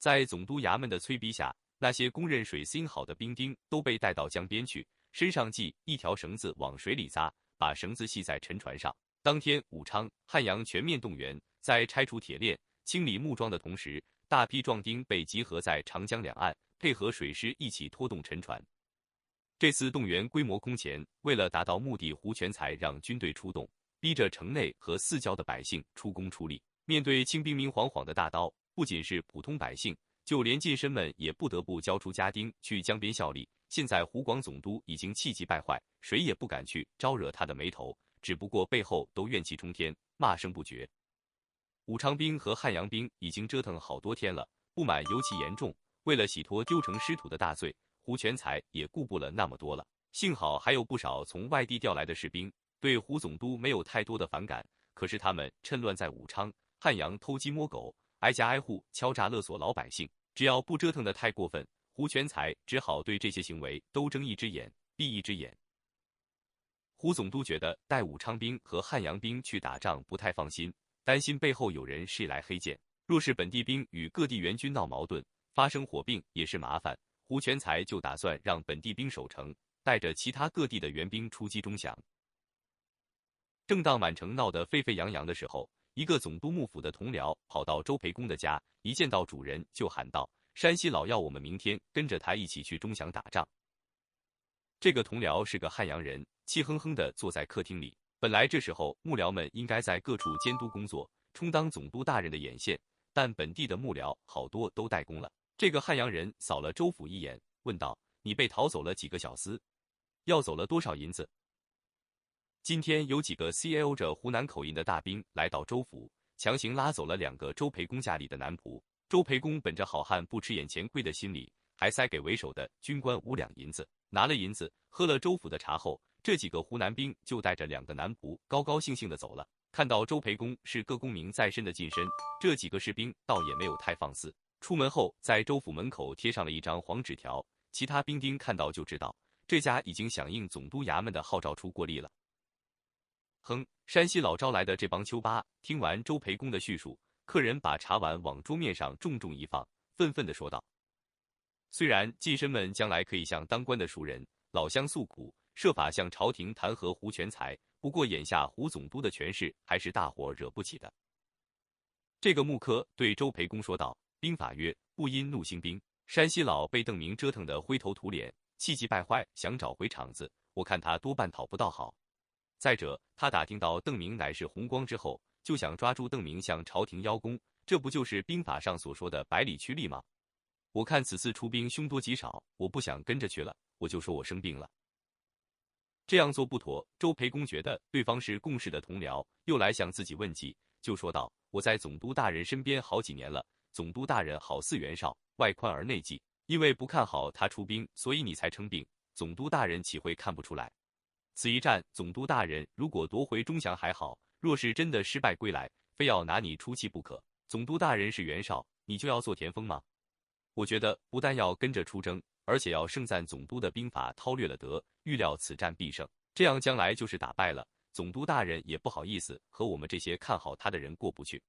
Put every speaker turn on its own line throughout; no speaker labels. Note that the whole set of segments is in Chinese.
在总督衙门的催逼下，那些公认水性好的兵丁都被带到江边去，身上系一条绳子往水里扎，把绳子系在沉船上。当天，武昌、汉阳全面动员，在拆除铁链、清理木桩的同时，大批壮丁被集合在长江两岸，配合水师一起拖动沉船。这次动员规模空前，为了达到目的，胡全才让军队出动，逼着城内和四郊的百姓出工出力。面对清兵明晃晃的大刀，不仅是普通百姓，就连近身们也不得不交出家丁去江边效力。现在湖广总督已经气急败坏，谁也不敢去招惹他的眉头。只不过背后都怨气冲天，骂声不绝。武昌兵和汉阳兵已经折腾好多天了，不满尤其严重。为了洗脱丢城失土的大罪，胡全才也顾不了那么多了。幸好还有不少从外地调来的士兵，对胡总督没有太多的反感。可是他们趁乱在武昌、汉阳偷鸡摸狗，挨家挨户敲诈勒索老百姓。只要不折腾的太过分，胡全才只好对这些行为都睁一只眼闭一只眼。胡总督觉得带武昌兵和汉阳兵去打仗不太放心，担心背后有人是来黑箭。若是本地兵与各地援军闹矛盾，发生火并也是麻烦。胡全才就打算让本地兵守城，带着其他各地的援兵出击钟祥。正当满城闹得沸沸扬扬的时候，一个总督幕府的同僚跑到周培公的家，一见到主人就喊道：“山西老要我们明天跟着他一起去钟祥打仗。”这个同僚是个汉阳人。气哼哼地坐在客厅里。本来这时候幕僚们应该在各处监督工作，充当总督大人的眼线，但本地的幕僚好多都怠工了。这个汉阳人扫了周府一眼，问道：“你被逃走了几个小厮？要走了多少银子？”今天有几个 C L 着湖南口音的大兵来到周府，强行拉走了两个周培公家里的男仆。周培公本着好汉不吃眼前亏的心理，还塞给为首的军官五两银子。拿了银子，喝了周府的茶后。这几个湖南兵就带着两个男仆，高高兴兴的走了。看到周培公是各功名在身的近身，这几个士兵倒也没有太放肆。出门后，在周府门口贴上了一张黄纸条，其他兵丁看到就知道，这家已经响应总督衙门的号召出过力了。哼，山西老招来的这帮丘八，听完周培公的叙述，客人把茶碗往桌面上重重一放，愤愤的说道：“虽然近身们将来可以向当官的熟人、老乡诉苦。”设法向朝廷弹劾胡全才，不过眼下胡总督的权势还是大伙惹不起的。这个穆科对周培公说道：“兵法曰，不因怒兴兵。山西老被邓明折腾得灰头土脸，气急败坏，想找回场子，我看他多半讨不到好。再者，他打听到邓明乃是红光之后，就想抓住邓明向朝廷邀功，这不就是兵法上所说的百里驱力吗？我看此次出兵凶多吉少，我不想跟着去了，我就说我生病了。”这样做不妥。周培公觉得对方是共事的同僚，又来向自己问计，就说道：“我在总督大人身边好几年了，总督大人好似袁绍，外宽而内忌，因为不看好他出兵，所以你才称病。总督大人岂会看不出来？此一战，总督大人如果夺回钟祥还好，若是真的失败归来，非要拿你出气不可。总督大人是袁绍，你就要做田丰吗？我觉得不但要跟着出征。”而且要盛赞总督的兵法韬略了得，预料此战必胜。这样将来就是打败了，总督大人也不好意思和我们这些看好他的人过不去。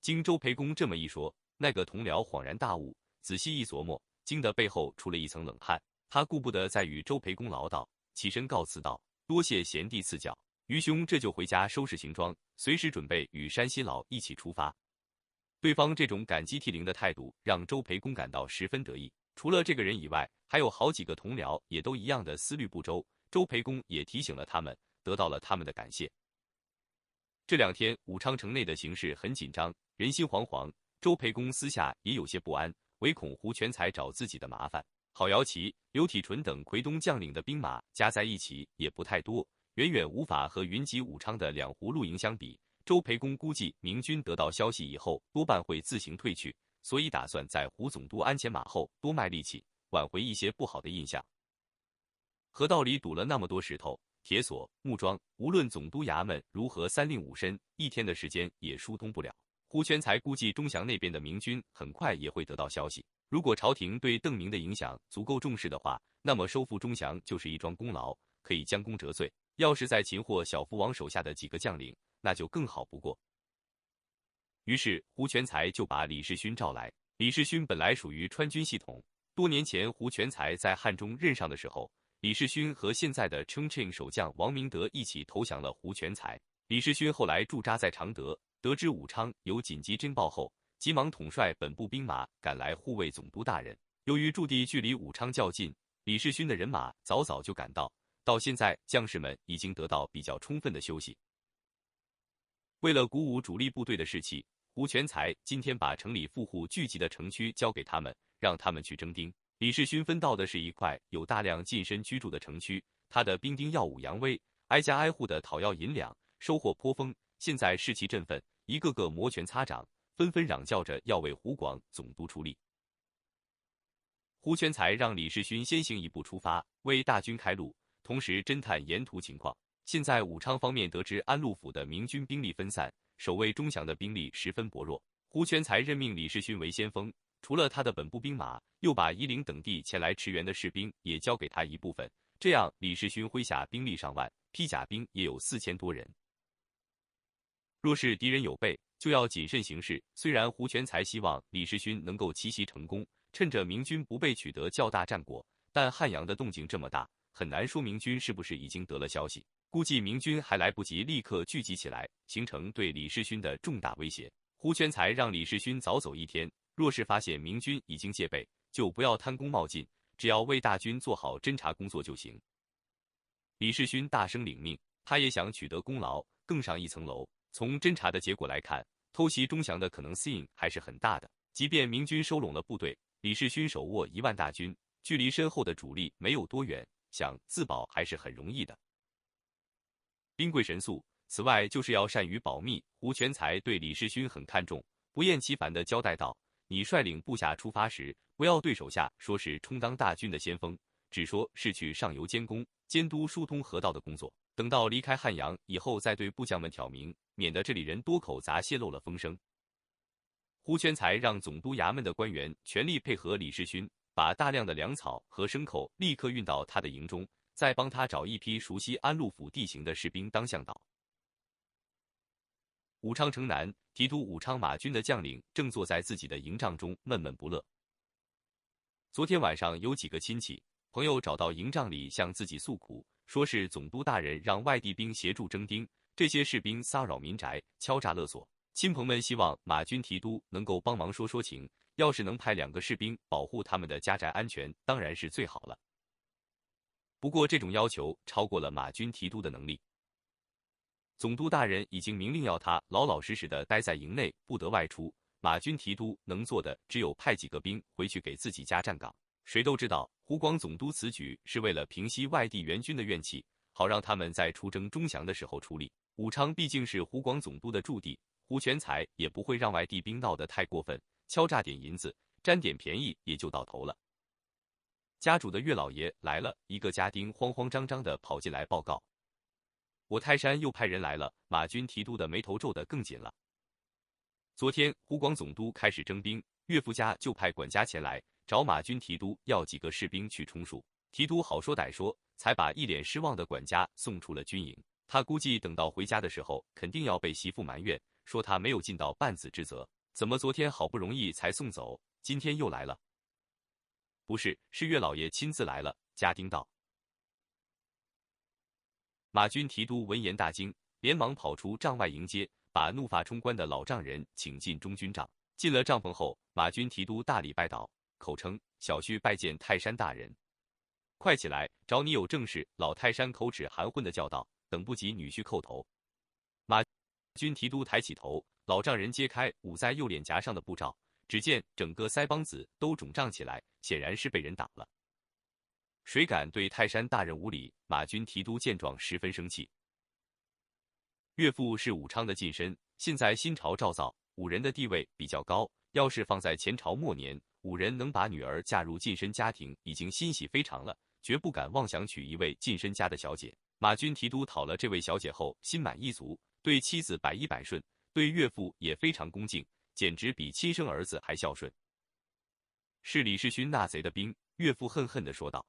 经周培公这么一说，那个同僚恍然大悟，仔细一琢磨，惊得背后出了一层冷汗。他顾不得再与周培公唠叨，起身告辞道：“多谢贤弟赐教，余兄这就回家收拾行装，随时准备与山西佬一起出发。”对方这种感激涕零的态度，让周培公感到十分得意。除了这个人以外，还有好几个同僚也都一样的思虑不周。周培公也提醒了他们，得到了他们的感谢。这两天武昌城内的形势很紧张，人心惶惶。周培公私下也有些不安，唯恐胡全才找自己的麻烦。郝瑶琪、刘体纯等奎东将领的兵马加在一起也不太多，远远无法和云集武昌的两湖露营相比。周培公估计，明军得到消息以后，多半会自行退去。所以打算在胡总督鞍前马后多卖力气，挽回一些不好的印象。河道里堵了那么多石头、铁索、木桩，无论总督衙门如何三令五申，一天的时间也疏通不了。胡全才估计钟祥那边的明军很快也会得到消息。如果朝廷对邓明的影响足够重视的话，那么收复钟祥就是一桩功劳，可以将功折罪。要是在擒获小福王手下的几个将领，那就更好不过。于是胡全才就把李世勋召来，李世勋本来属于川军系统，多年前胡全才在汉中任上的时候，李世勋和现在的 Chongqing 守将王明德一起投降了胡全才。李世勋后来驻扎在常德，得知武昌有紧急侦报后，急忙统帅本部兵马赶来护卫总督大人。由于驻地距离武昌较近，李世勋的人马早早就赶到，到现在将士们已经得到比较充分的休息。为了鼓舞主力部队的士气，胡全才今天把城里富户聚集的城区交给他们，让他们去征兵。李世勋分到的是一块有大量近身居住的城区，他的兵丁耀武扬威，挨家挨户的讨要银两。收获颇丰，现在士气振奋，一个个摩拳擦掌，纷纷嚷叫着要为湖广总督出力。胡全才让李世勋先行一步出发，为大军开路，同时侦探沿途情况。现在武昌方面得知安陆府的明军兵力分散，守卫钟祥的兵力十分薄弱。胡全才任命李世勋为先锋，除了他的本部兵马，又把夷陵等地前来驰援的士兵也交给他一部分。这样，李世勋麾下兵力上万，披甲兵也有四千多人。若是敌人有备，就要谨慎行事。虽然胡全才希望李世勋能够奇袭成功，趁着明军不备取得较大战果，但汉阳的动静这么大，很难说明军是不是已经得了消息。估计明军还来不及立刻聚集起来，形成对李世勋的重大威胁。胡全才让李世勋早走一天，若是发现明军已经戒备，就不要贪功冒进，只要为大军做好侦察工作就行。李世勋大声领命，他也想取得功劳，更上一层楼。从侦查的结果来看，偷袭钟祥的可能性还是很大的。即便明军收拢了部队，李世勋手握一万大军，距离身后的主力没有多远，想自保还是很容易的。兵贵神速，此外就是要善于保密。胡全才对李世勋很看重，不厌其烦地交代道：“你率领部下出发时，不要对手下说是充当大军的先锋，只说是去上游监工、监督疏通河道的工作。等到离开汉阳以后，再对部将们挑明。”免得这里人多口杂，泄露了风声。胡全才让总督衙门的官员全力配合李世勋，把大量的粮草和牲口立刻运到他的营中，再帮他找一批熟悉安陆府地形的士兵当向导。武昌城南，提督武昌马军的将领正坐在自己的营帐中闷闷不乐。昨天晚上有几个亲戚朋友找到营帐里向自己诉苦，说是总督大人让外地兵协助征兵。这些士兵骚扰民宅、敲诈勒索，亲朋们希望马军提督能够帮忙说说情。要是能派两个士兵保护他们的家宅安全，当然是最好了。不过这种要求超过了马军提督的能力。总督大人已经明令要他老老实实的待在营内，不得外出。马军提督能做的只有派几个兵回去给自己家站岗。谁都知道，湖广总督此举是为了平息外地援军的怨气，好让他们在出征钟祥的时候出力。武昌毕竟是湖广总督的驻地，胡全才也不会让外地兵闹得太过分，敲诈点银子，占点便宜也就到头了。家主的岳老爷来了，一个家丁慌慌张张的跑进来报告：“我泰山又派人来了。”马军提督的眉头皱得更紧了。昨天湖广总督开始征兵，岳父家就派管家前来找马军提督要几个士兵去充数。提督好说歹说，才把一脸失望的管家送出了军营。他估计等到回家的时候，肯定要被媳妇埋怨，说他没有尽到半子之责。怎么昨天好不容易才送走，今天又来了？不是，是岳老爷亲自来了。家丁道。马军提督闻言大惊，连忙跑出帐外迎接，把怒发冲冠的老丈人请进中军帐。进了帐篷后，马军提督大礼拜倒，口称小婿拜见泰山大人。快起来，找你有正事。老泰山口齿含混的叫道。等不及女婿叩头，马军提督抬起头，老丈人揭开捂在右脸颊上的布罩，只见整个腮帮子都肿胀起来，显然是被人打了。谁敢对泰山大人无礼？马军提督见状十分生气。岳父是武昌的近身，现在新朝赵造，武人的地位比较高。要是放在前朝末年，五人能把女儿嫁入近身家庭，已经欣喜非常了，绝不敢妄想娶一位近身家的小姐。马军提督讨了这位小姐后，心满意足，对妻子百依百顺，对岳父也非常恭敬，简直比亲生儿子还孝顺。是李世勋那贼的兵，岳父恨恨地说道。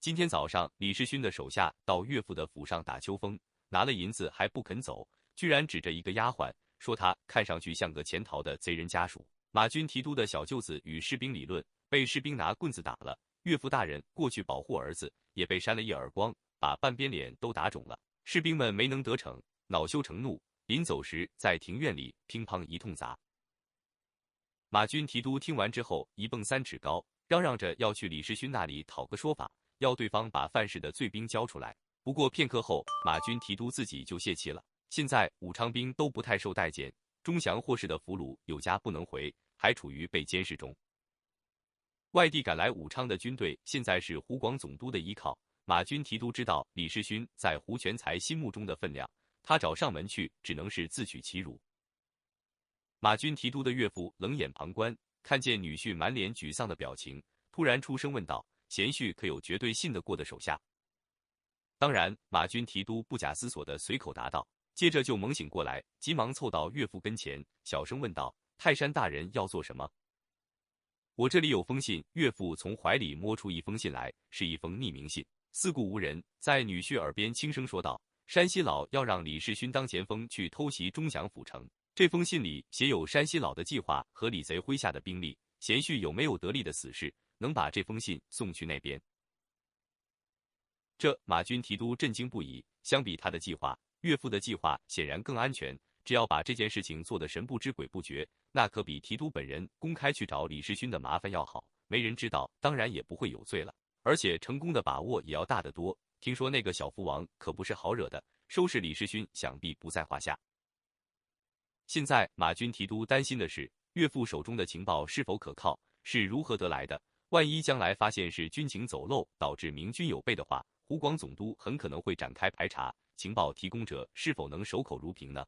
今天早上，李世勋的手下到岳父的府上打秋风，拿了银子还不肯走，居然指着一个丫鬟说他看上去像个潜逃的贼人家属。马军提督的小舅子与士兵理论，被士兵拿棍子打了。岳父大人过去保护儿子，也被扇了一耳光，把半边脸都打肿了。士兵们没能得逞，恼羞成怒，临走时在庭院里乒乓一通砸。马军提督听完之后，一蹦三尺高，嚷嚷着要去李世勋那里讨个说法，要对方把犯事的罪兵交出来。不过片刻后，马军提督自己就泄气了。现在武昌兵都不太受待见，钟祥获释的俘虏有家不能回。还处于被监视中。外地赶来武昌的军队，现在是湖广总督的依靠。马军提督知道李世勋在胡全才心目中的分量，他找上门去，只能是自取其辱。马军提督的岳父冷眼旁观，看见女婿满脸沮丧的表情，突然出声问道：“贤婿可有绝对信得过的手下？”当然，马军提督不假思索的随口答道，接着就猛醒过来，急忙凑到岳父跟前，小声问道。泰山大人要做什么？我这里有封信。岳父从怀里摸出一封信来，是一封匿名信。四顾无人，在女婿耳边轻声说道：“山西老要让李世勋当前锋去偷袭钟祥府城。这封信里写有山西老的计划和李贼麾下的兵力。贤婿有没有得力的死士，能把这封信送去那边？”这马军提督震惊不已。相比他的计划，岳父的计划显然更安全。只要把这件事情做得神不知鬼不觉，那可比提督本人公开去找李世勋的麻烦要好。没人知道，当然也不会有罪了，而且成功的把握也要大得多。听说那个小福王可不是好惹的，收拾李世勋想必不在话下。现在马军提督担心的是，岳父手中的情报是否可靠，是如何得来的？万一将来发现是军情走漏导致明军有备的话，湖广总督很可能会展开排查，情报提供者是否能守口如瓶呢？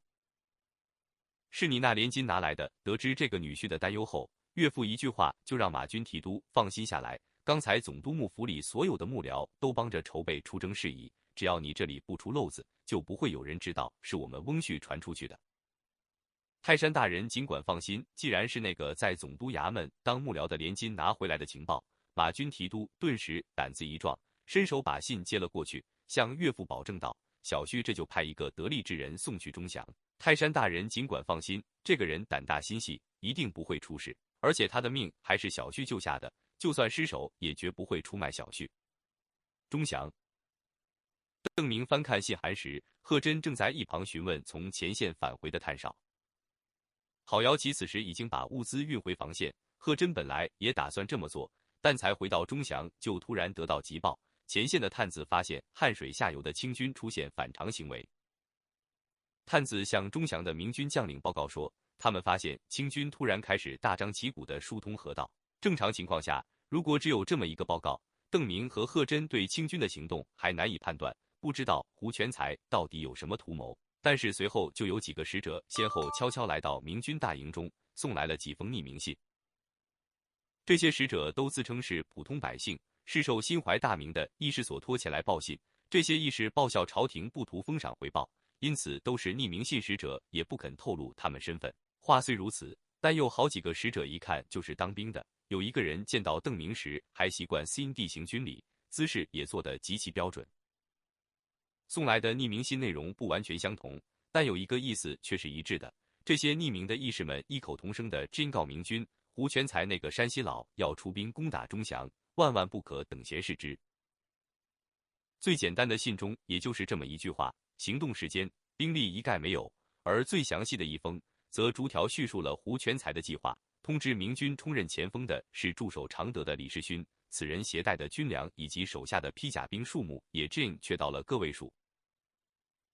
是你那连金拿来的。得知这个女婿的担忧后，岳父一句话就让马军提督放心下来。刚才总督幕府里所有的幕僚都帮着筹备出征事宜，只要你这里不出漏子，就不会有人知道是我们翁婿传出去的。泰山大人尽管放心，既然是那个在总督衙门当幕僚的连金拿回来的情报，马军提督顿时胆子一壮，伸手把信接了过去，向岳父保证道：“小婿这就派一个得力之人送去钟祥。”泰山大人尽管放心，这个人胆大心细，一定不会出事。而且他的命还是小婿救下的，就算失手，也绝不会出卖小婿。钟祥、邓明翻看信函时，贺真正在一旁询问从前线返回的探哨。郝瑶琪此时已经把物资运回防线，贺真本来也打算这么做，但才回到钟祥，就突然得到急报，前线的探子发现汉水下游的清军出现反常行为。探子向钟祥的明军将领报告说，他们发现清军突然开始大张旗鼓地疏通河道。正常情况下，如果只有这么一个报告，邓明和贺真对清军的行动还难以判断，不知道胡全才到底有什么图谋。但是随后就有几个使者先后悄悄来到明军大营中，送来了几封匿名信。这些使者都自称是普通百姓，是受心怀大明的义士所托前来报信。这些义士报效朝廷，不图封赏回报。因此，都是匿名信使者，也不肯透露他们身份。话虽如此，但有好几个使者一看就是当兵的。有一个人见到邓明时，还习惯新地行军礼，姿势也做得极其标准。送来的匿名信内容不完全相同，但有一个意思却是一致的。这些匿名的义士们异口同声地真告明军：胡全才那个山西佬要出兵攻打钟祥，万万不可等闲视之。最简单的信中，也就是这么一句话。行动时间、兵力一概没有，而最详细的一封，则逐条叙述了胡全才的计划，通知明军充任前锋的是驻守常德的李世勋，此人携带的军粮以及手下的披甲兵数目也正确到了个位数。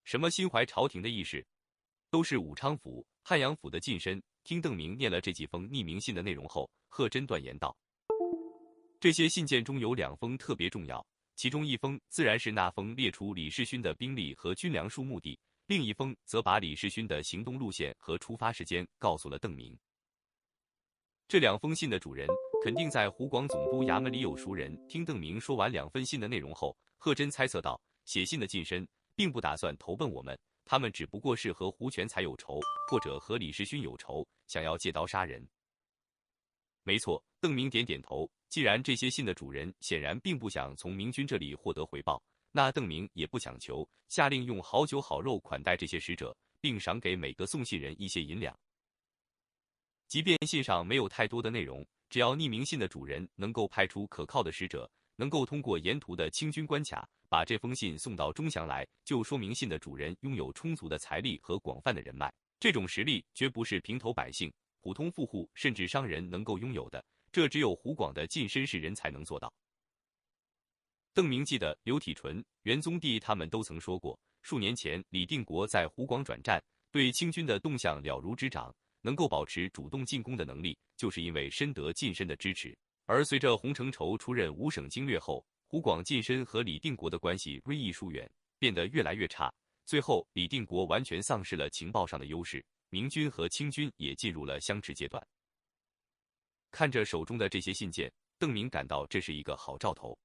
什么心怀朝廷的义士，都是武昌府、汉阳府的近身。听邓明念了这几封匿名信的内容后，贺真断言道：“这些信件中有两封特别重要。”其中一封自然是那封列出李世勋的兵力和军粮数目的，另一封则把李世勋的行动路线和出发时间告诉了邓明。这两封信的主人肯定在湖广总督衙门里有熟人。听邓明说完两封信的内容后，贺真猜测到，写信的近身并不打算投奔我们，他们只不过是和胡全才有仇，或者和李世勋有仇，想要借刀杀人。没错，邓明点点头。既然这些信的主人显然并不想从明军这里获得回报，那邓明也不强求，下令用好酒好肉款待这些使者，并赏给每个送信人一些银两。即便信上没有太多的内容，只要匿名信的主人能够派出可靠的使者，能够通过沿途的清军关卡把这封信送到钟祥来，就说明信的主人拥有充足的财力和广泛的人脉。这种实力绝不是平头百姓、普通富户甚至商人能够拥有的，这只有湖广的近身士人才能做到。邓明记得刘体纯、元宗帝他们都曾说过，数年前李定国在湖广转战，对清军的动向了如指掌，能够保持主动进攻的能力，就是因为深得近身的支持。而随着洪承畴出任五省经略后，湖广近身和李定国的关系锐意疏远，变得越来越差。最后，李定国完全丧失了情报上的优势，明军和清军也进入了相持阶段。看着手中的这些信件，邓明感到这是一个好兆头。